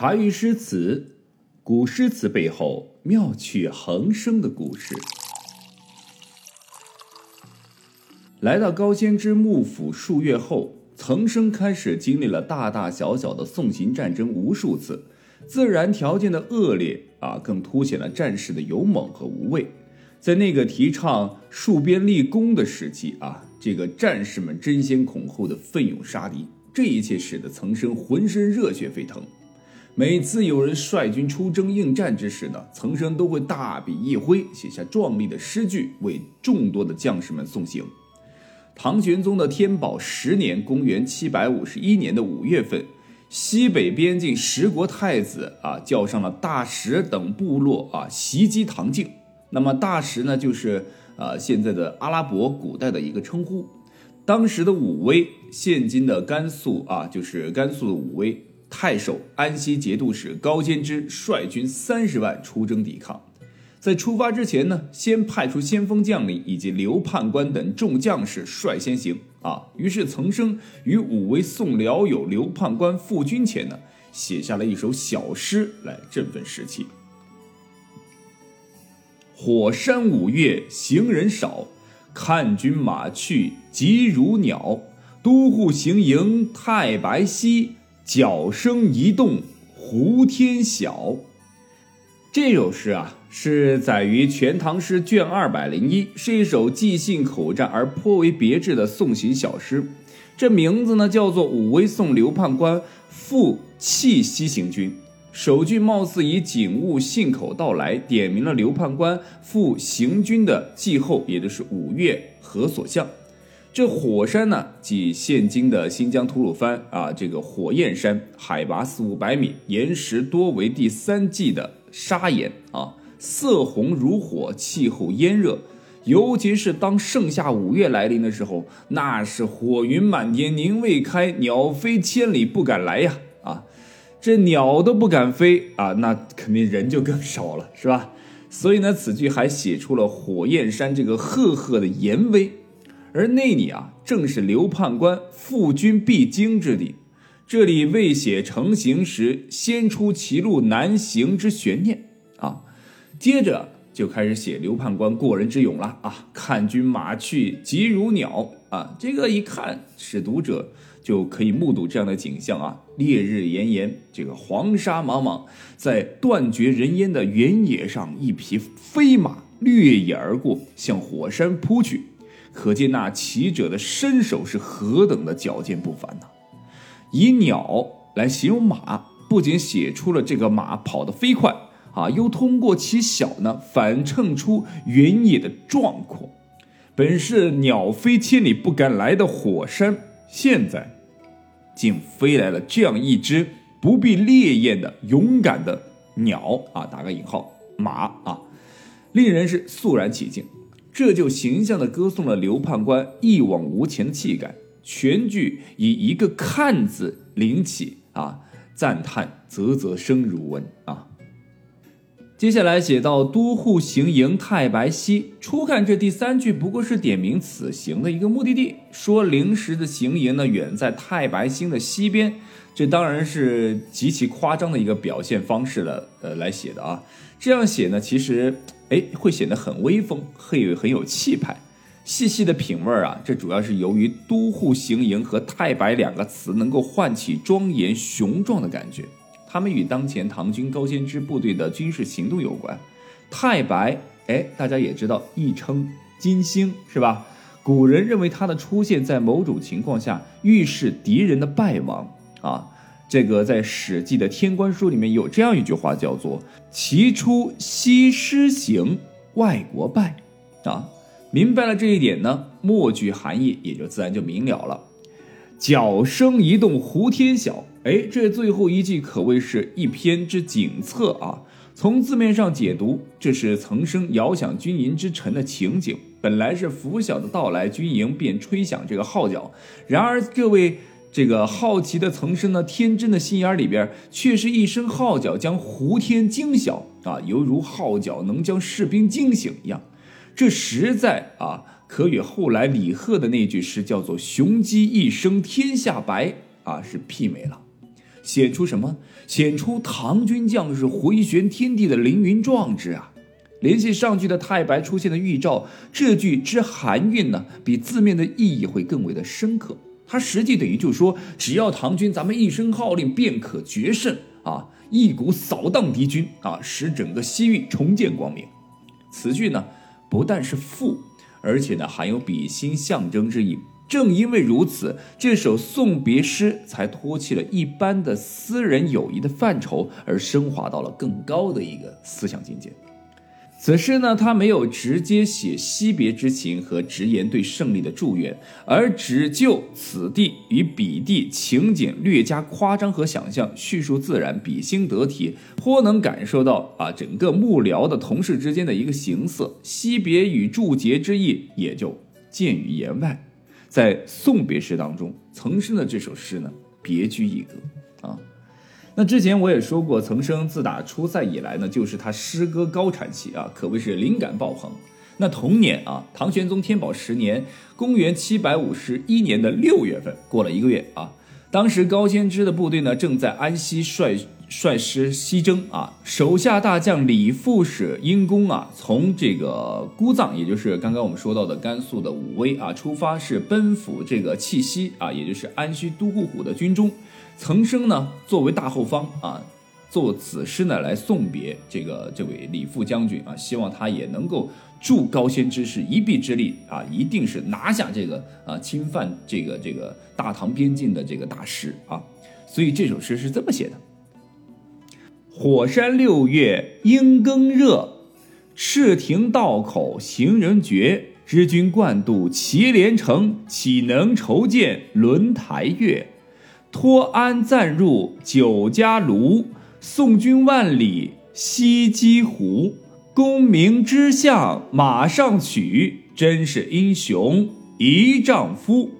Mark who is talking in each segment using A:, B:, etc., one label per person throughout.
A: 茶余诗词，古诗词背后妙趣横生的故事。来到高仙芝幕府数月后，岑参开始经历了大大小小的送行战争无数次。自然条件的恶劣啊，更凸显了战士的勇猛和无畏。在那个提倡戍边立功的时期啊，这个战士们争先恐后的奋勇杀敌，这一切使得岑参浑身热血沸腾。每次有人率军出征应战之时呢，岑参都会大笔一挥，写下壮丽的诗句，为众多的将士们送行。唐玄宗的天宝十年（公元751年的五月份），西北边境十国太子啊，叫上了大石等部落啊，袭击唐境。那么大石呢，就是啊现在的阿拉伯古代的一个称呼。当时的武威，现今的甘肃啊，就是甘肃的武威。太守安西节度使高仙芝率军三十万出征抵抗，在出发之前呢，先派出先锋将领以及刘判官等众将士率先行啊。于是岑参与武威宋辽友刘判官赴军前呢，写下了一首小诗来振奋士气：火山五月行人少，看军马去急如鸟。都护行营太白溪。角声一动，胡天晓。这首诗啊，是载于《全唐诗》卷二百零一，是一首即兴口战而颇为别致的送行小诗。这名字呢，叫做《武威送刘判官赴契西行军》。首句貌似以景物信口道来，点明了刘判官赴行军的季候，也就是五月何所向。这火山呢，即现今的新疆吐鲁番啊，这个火焰山，海拔四五百米，岩石多为第三纪的砂岩啊，色红如火，气候炎热，尤其是当盛夏五月来临的时候，那是火云满天，宁未开，鸟飞千里不敢来呀！啊，这鸟都不敢飞啊，那肯定人就更少了，是吧？所以呢，此句还写出了火焰山这个赫赫的严威。而那里啊，正是刘判官赴军必经之地。这里未写成行时先出其路难行之悬念啊。接着就开始写刘判官过人之勇了啊！看君马去急如鸟啊！这个一看，使读者就可以目睹这样的景象啊：烈日炎炎，这个黄沙茫茫，在断绝人烟的原野上，一匹飞马掠野而过，向火山扑去。可见那骑者的身手是何等的矫健不凡呐！以鸟来形容马，不仅写出了这个马跑得飞快啊，又通过其小呢，反衬出原野的壮阔。本是鸟飞千里不敢来的火山，现在竟飞来了这样一只不必烈焰的勇敢的鸟啊！打个引号，马啊，令人是肃然起敬。这就形象地歌颂了刘判官一往无前的气概，全剧以一个“看”字领起啊，赞叹啧啧声如闻啊。接下来写到都护行营太白溪，初看这第三句不过是点明此行的一个目的地，说临时的行营呢远在太白星的西边，这当然是极其夸张的一个表现方式了，呃，来写的啊。这样写呢，其实。哎，会显得很威风，会很有气派。细细的品味啊，这主要是由于“都护行营”和“太白”两个词能够唤起庄严雄壮的感觉。他们与当前唐军高仙芝部队的军事行动有关。太白，哎，大家也知道，亦称金星，是吧？古人认为它的出现在某种情况下预示敌人的败亡啊。这个在《史记》的《天官书》里面有这样一句话，叫做“其出西施行，外国败”，啊，明白了这一点呢，末句含义也就自然就明了了。角声一动，胡天晓，哎，这最后一句可谓是一篇之景策啊。从字面上解读，这是岑参遥想军营之臣的情景。本来是拂晓的到来，军营便吹响这个号角。然而这位。这个好奇的岑参呢，天真的心眼里边，却是一声号角将胡天惊晓啊，犹如号角能将士兵惊醒一样。这实在啊，可与后来李贺的那句诗叫做“雄鸡一声天下白”啊，是媲美了。显出什么？显出唐军将士回旋天地的凌云壮志啊！联系上句的太白出现的预兆，这句之含韵呢，比字面的意义会更为的深刻。它实际等于就是说，只要唐军咱们一声号令，便可决胜啊！一股扫荡敌军啊，使整个西域重见光明。此句呢，不但是赋，而且呢，含有比心象征之意。正因为如此，这首送别诗才脱弃了一般的私人友谊的范畴，而升华到了更高的一个思想境界。此诗呢，它没有直接写惜别之情和直言对胜利的祝愿，而只就此地与彼地情景略加夸张和想象，叙述自然，比兴得体，颇能感受到啊整个幕僚的同事之间的一个形色。惜别与祝捷之意也就见于言外。在送别诗当中，岑参的这首诗呢，别具一格啊。那之前我也说过，岑参自打出塞以来呢，就是他诗歌高产期啊，可谓是灵感爆棚。那同年啊，唐玄宗天宝十年，公元七百五十一年的六月份，过了一个月啊，当时高仙芝的部队呢，正在安西率。率师西征啊，手下大将李副使因公啊，从这个姑藏，也就是刚刚我们说到的甘肃的武威啊出发，是奔赴这个契西啊，也就是安西都护府的军中。岑参呢，作为大后方啊，做此诗呢来送别这个这位李副将军啊，希望他也能够助高仙之士一臂之力啊，一定是拿下这个啊侵犯这个这个大唐边境的这个大师啊。所以这首诗是这么写的。火山六月莺更热，赤亭道口行人绝。知君惯渡祁连城，岂能愁见轮台月？托鞍暂入酒家庐，送君万里西击胡。功名之相马上取，真是英雄一丈夫。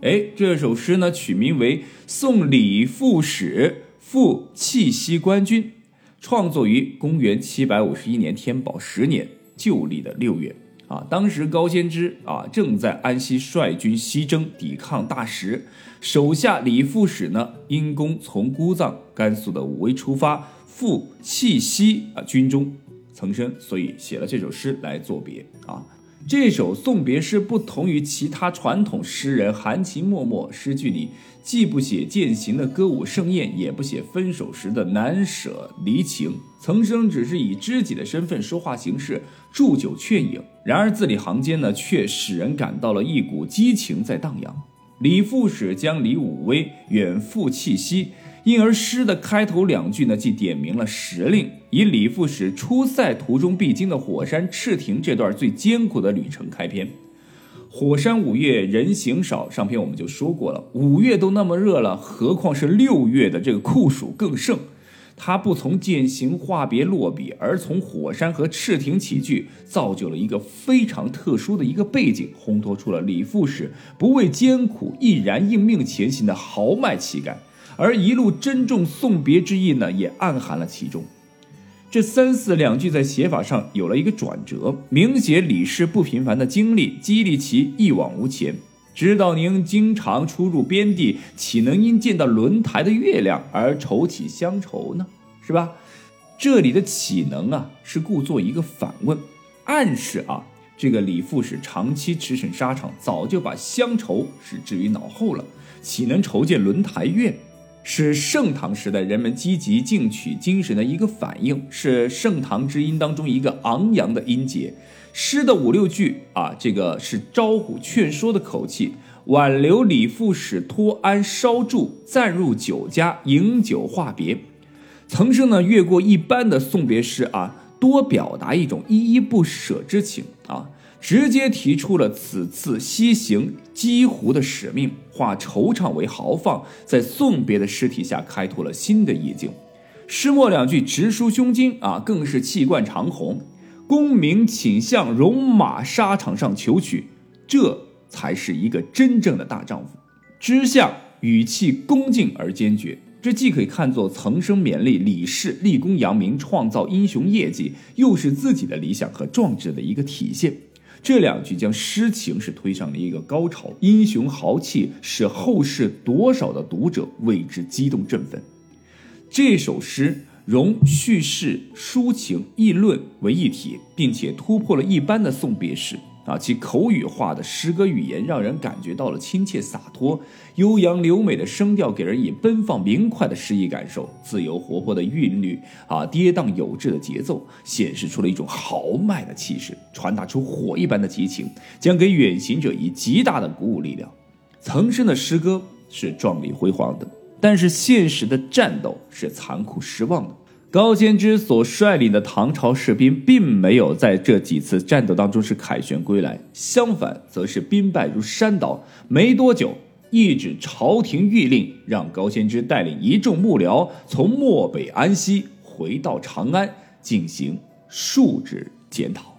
A: 哎，这首诗呢，取名为《送李副使》。赴契西官军，创作于公元七百五十一年天宝十年旧历的六月啊。当时高仙芝啊正在安西率军西征，抵抗大石。手下李副使呢因公从姑藏甘肃的武威出发，赴契西啊军中曾参，所以写了这首诗来作别啊。这首送别诗不同于其他传统诗人含情脉脉，诗句里既不写践行的歌舞盛宴，也不写分手时的难舍离情。岑参只是以知己的身份说话行事，祝酒劝饮。然而字里行间呢，却使人感到了一股激情在荡漾。李副使将李武威远赴契西。因而诗的开头两句呢，既点明了时令，以李副使出塞途中必经的火山赤亭这段最艰苦的旅程开篇。火山五月人行少，上篇我们就说过了，五月都那么热了，何况是六月的这个酷暑更盛。他不从践行话别落笔，而从火山和赤亭起句，造就了一个非常特殊的一个背景，烘托出了李副使不畏艰苦、毅然应命前行的豪迈气概。而一路珍重送别之意呢，也暗含了其中。这三四两句在写法上有了一个转折，明显李氏不平凡的经历，激励其一往无前。知道您经常出入边地，岂能因见到轮台的月亮而愁起乡愁呢？是吧？这里的“岂能”啊，是故作一个反问，暗示啊，这个李副使长期驰骋沙场，早就把乡愁是置于脑后了，岂能愁见轮台月？是盛唐时代人们积极进取精神的一个反应，是盛唐之音当中一个昂扬的音节。诗的五六句啊，这个是招呼劝说的口气，挽留李副使托安稍住，暂入酒家饮酒话别。岑参呢，越过一般的送别诗啊，多表达一种依依不舍之情啊。直接提出了此次西行击湖的使命，化惆怅为豪放，在送别的诗体下开拓了新的意境。诗末两句直抒胸襟啊，更是气贯长虹。功名请向戎马沙场上求取，这才是一个真正的大丈夫。之相语气恭敬而坚决，这既可以看作曾生勉励李氏立功扬名、创造英雄业绩，又是自己的理想和壮志的一个体现。这两句将诗情是推上了一个高潮，英雄豪气使后世多少的读者为之激动振奋。这首诗融叙事、抒情、议论为一体，并且突破了一般的送别诗。啊，其口语化的诗歌语言让人感觉到了亲切洒脱，悠扬流美的声调给人以奔放明快的诗意感受，自由活泼的韵律啊，跌宕有致的节奏，显示出了一种豪迈的气势，传达出火一般的激情，将给远行者以极大的鼓舞力量。岑参的诗歌是壮丽辉煌的，但是现实的战斗是残酷失望的。高仙芝所率领的唐朝士兵，并没有在这几次战斗当中是凯旋归来，相反，则是兵败如山倒。没多久，一纸朝廷谕令，让高仙芝带领一众幕僚从漠北安西回到长安，进行述职检讨。